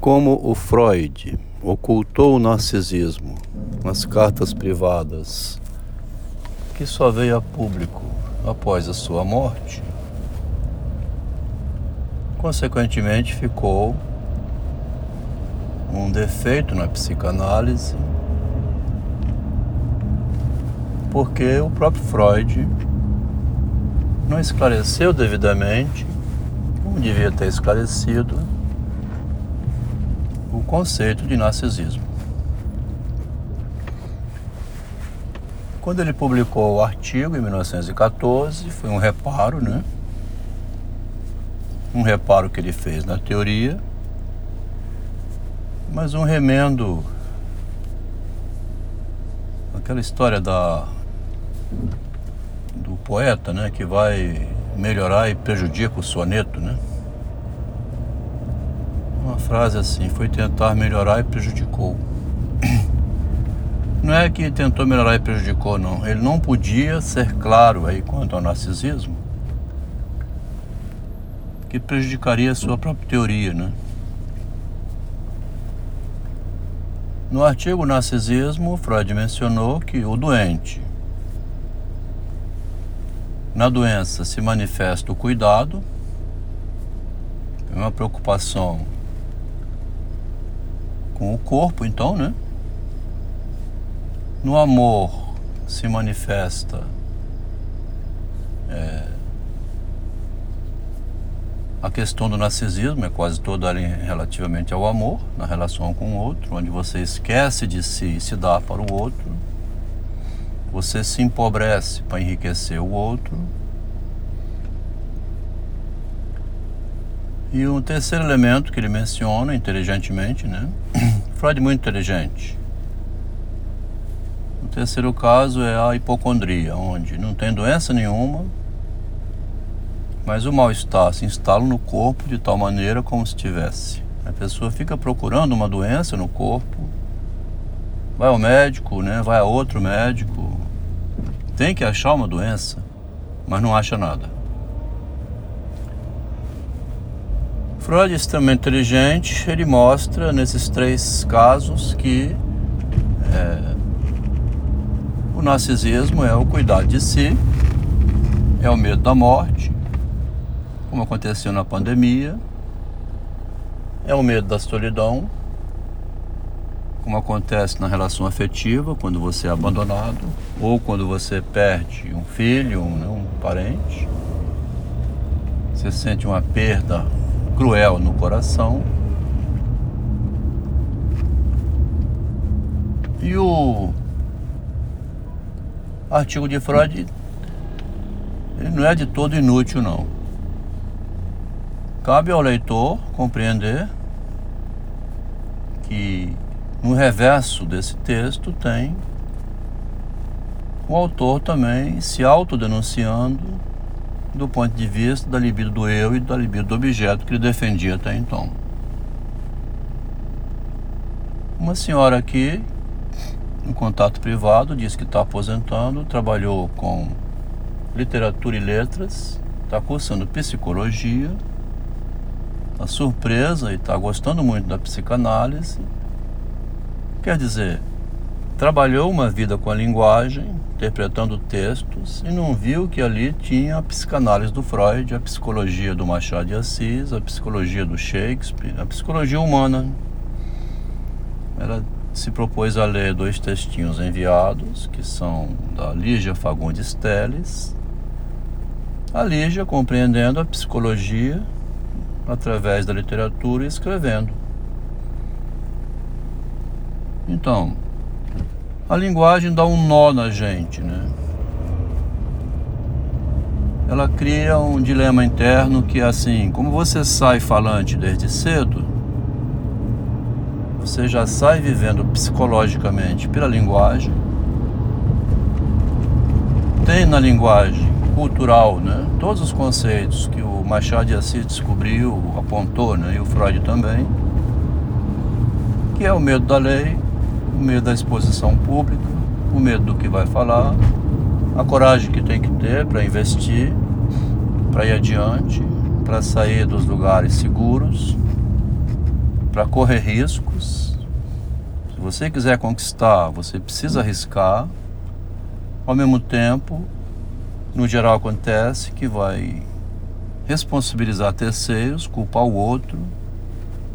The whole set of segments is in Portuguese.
Como o Freud ocultou o narcisismo nas cartas privadas que só veio a público após a sua morte, consequentemente ficou um defeito na psicanálise, porque o próprio Freud não esclareceu devidamente, como devia ter esclarecido, conceito de narcisismo. Quando ele publicou o artigo em 1914, foi um reparo, né? Um reparo que ele fez na teoria, mas um remendo. Aquela história da do poeta, né, que vai melhorar e prejudica o soneto, né? Uma frase assim, foi tentar melhorar e prejudicou. Não é que tentou melhorar e prejudicou, não. Ele não podia ser claro aí quanto ao narcisismo, que prejudicaria a sua própria teoria, né? No artigo Narcisismo, Freud mencionou que o doente, na doença se manifesta o cuidado, é uma preocupação com o corpo, então, né? No amor se manifesta é, a questão do narcisismo, é quase toda relativamente ao amor, na relação com o outro, onde você esquece de si e se dá para o outro. Você se empobrece para enriquecer o outro. E o terceiro elemento que ele menciona inteligentemente, né? Freud muito inteligente. O terceiro caso é a hipocondria, onde não tem doença nenhuma, mas o mal-estar se instala no corpo de tal maneira como se tivesse. A pessoa fica procurando uma doença no corpo, vai ao médico, né? vai a outro médico, tem que achar uma doença, mas não acha nada. Freud é extremamente inteligente, ele mostra nesses três casos que é, o narcisismo é o cuidar de si, é o medo da morte, como aconteceu na pandemia, é o medo da solidão, como acontece na relação afetiva, quando você é abandonado, ou quando você perde um filho, um, né, um parente. Você sente uma perda cruel no coração. E o artigo de Freud ele não é de todo inútil não. Cabe ao leitor compreender que no reverso desse texto tem o autor também se autodenunciando do ponto de vista da libido do eu e da libido do objeto que ele defendia até então. Uma senhora aqui, em contato privado, diz que está aposentando, trabalhou com literatura e letras, está cursando psicologia, está surpresa e está gostando muito da psicanálise Quer dizer, trabalhou uma vida com a linguagem, interpretando textos, e não viu que ali tinha a psicanálise do Freud, a psicologia do Machado de Assis, a psicologia do Shakespeare, a psicologia humana. Ela se propôs a ler dois textinhos enviados, que são da Lígia Fagundes Teles. A Lígia compreendendo a psicologia através da literatura e escrevendo. Então, a linguagem dá um nó na gente, né? Ela cria um dilema interno que é assim, como você sai falante desde cedo, você já sai vivendo psicologicamente pela linguagem. Tem na linguagem cultural, né? Todos os conceitos que o Machado de Assis descobriu, apontou, né? E o Freud também. Que é o medo da lei, o medo da exposição pública, o medo do que vai falar, a coragem que tem que ter para investir, para ir adiante, para sair dos lugares seguros, para correr riscos. Se você quiser conquistar, você precisa arriscar. Ao mesmo tempo, no geral acontece que vai responsabilizar terceiros, culpar o outro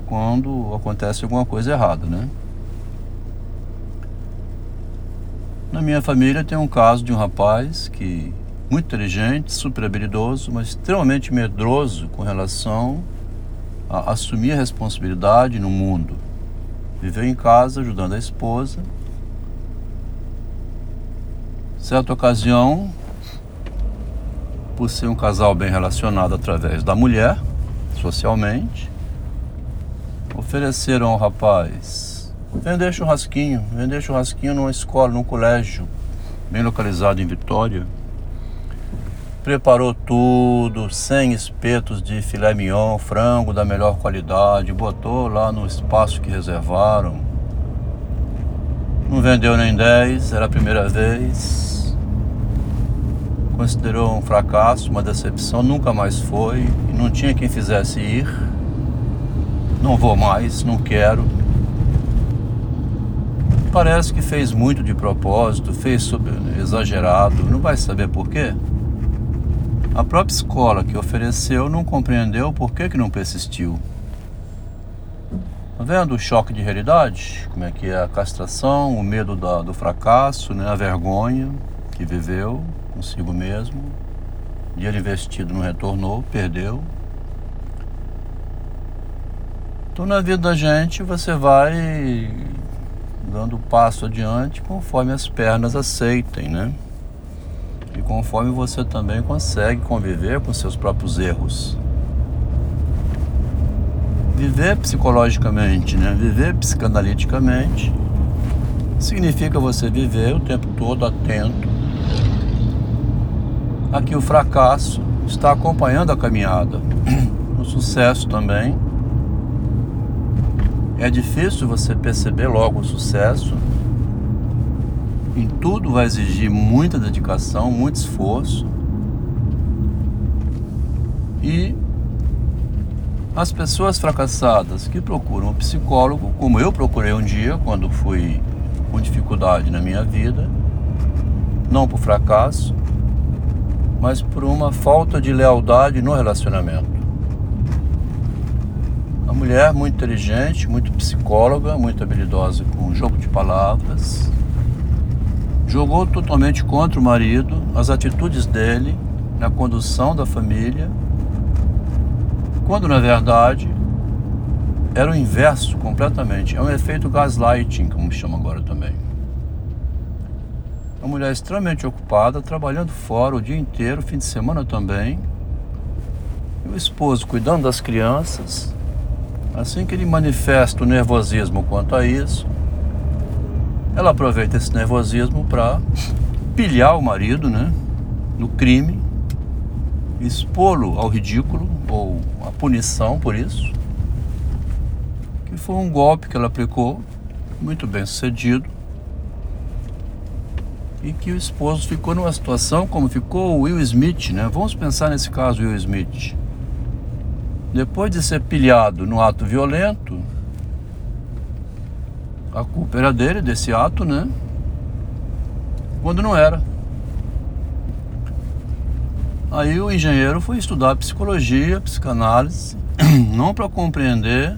quando acontece alguma coisa errada, né? Na minha família tem um caso de um rapaz que muito inteligente, super habilidoso, mas extremamente medroso com relação a assumir a responsabilidade no mundo. Viveu em casa ajudando a esposa. Certa ocasião, por ser um casal bem relacionado através da mulher, socialmente, ofereceram ao rapaz Vender churrasquinho, vender churrasquinho numa escola, num colégio, bem localizado em Vitória. Preparou tudo, 100 espetos de filé mignon, frango da melhor qualidade, botou lá no espaço que reservaram. Não vendeu nem 10, era a primeira vez. Considerou um fracasso, uma decepção, nunca mais foi, não tinha quem fizesse ir. Não vou mais, não quero Parece que fez muito de propósito, fez exagerado, não vai saber por quê. A própria escola que ofereceu não compreendeu por que, que não persistiu. Tá vendo o choque de realidade? Como é que é a castração, o medo da, do fracasso, né? a vergonha que viveu consigo mesmo. Dinheiro investido não retornou, perdeu. Então na vida da gente você vai dando passo adiante conforme as pernas aceitem, né? E conforme você também consegue conviver com seus próprios erros. Viver psicologicamente, né? Viver psicanaliticamente significa você viver o tempo todo atento a que o fracasso está acompanhando a caminhada. O sucesso também é difícil você perceber logo o sucesso. Em tudo vai exigir muita dedicação, muito esforço. E as pessoas fracassadas que procuram um psicólogo, como eu procurei um dia quando fui com dificuldade na minha vida, não por fracasso, mas por uma falta de lealdade no relacionamento. Uma mulher muito inteligente, muito psicóloga, muito habilidosa com jogo de palavras. Jogou totalmente contra o marido, as atitudes dele na condução da família, quando na verdade era o inverso completamente. É um efeito gaslighting, como chama agora também. Uma mulher extremamente ocupada, trabalhando fora o dia inteiro, fim de semana também. E o esposo cuidando das crianças, Assim que ele manifesta o nervosismo quanto a isso, ela aproveita esse nervosismo para pilhar o marido, né, no crime, expô-lo ao ridículo ou à punição por isso, que foi um golpe que ela aplicou, muito bem sucedido, e que o esposo ficou numa situação como ficou o Will Smith, né? Vamos pensar nesse caso Will Smith. Depois de ser pilhado no ato violento, a culpa era dele, desse ato, né? Quando não era. Aí o engenheiro foi estudar psicologia, psicanálise, não para compreender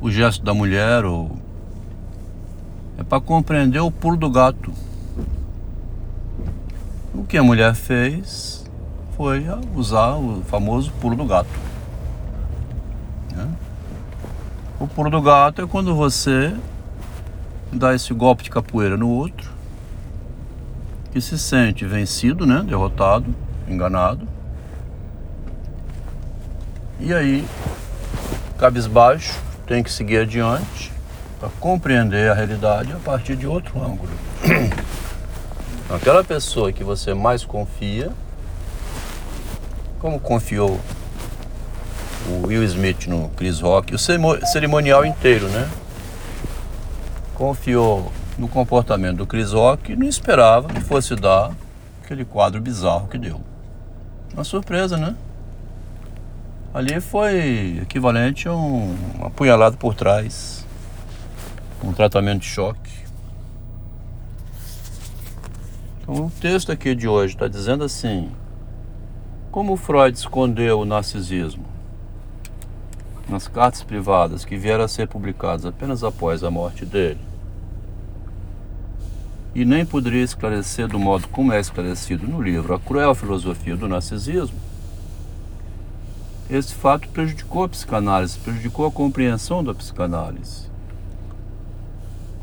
o gesto da mulher ou é para compreender o pulo do gato. O que a mulher fez foi usar o famoso pulo do gato. O pulo do gato é quando você dá esse golpe de capoeira no outro, que se sente vencido, né? Derrotado, enganado. E aí, cabisbaixo, tem que seguir adiante para compreender a realidade a partir de outro ângulo. Aquela pessoa que você mais confia, como confiou o Will Smith no Chris Rock, o cerimonial inteiro, né? Confiou no comportamento do Chris Rock e não esperava que fosse dar aquele quadro bizarro que deu. Uma surpresa, né? Ali foi equivalente a um apunhalado por trás, um tratamento de choque. Então, o texto aqui de hoje está dizendo assim: como Freud escondeu o narcisismo nas cartas privadas que vieram a ser publicadas apenas após a morte dele, e nem poderia esclarecer do modo como é esclarecido no livro A Cruel Filosofia do Narcisismo, esse fato prejudicou a psicanálise, prejudicou a compreensão da psicanálise.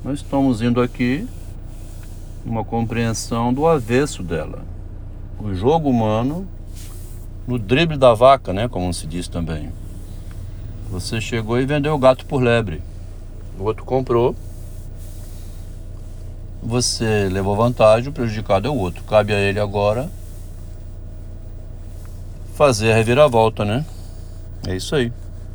Nós estamos indo aqui uma compreensão do avesso dela. O jogo humano no drible da vaca, né, como se diz também. Você chegou e vendeu o gato por lebre. O outro comprou. Você levou vantagem, o prejudicado é o outro. Cabe a ele agora fazer a reviravolta, né? É isso aí.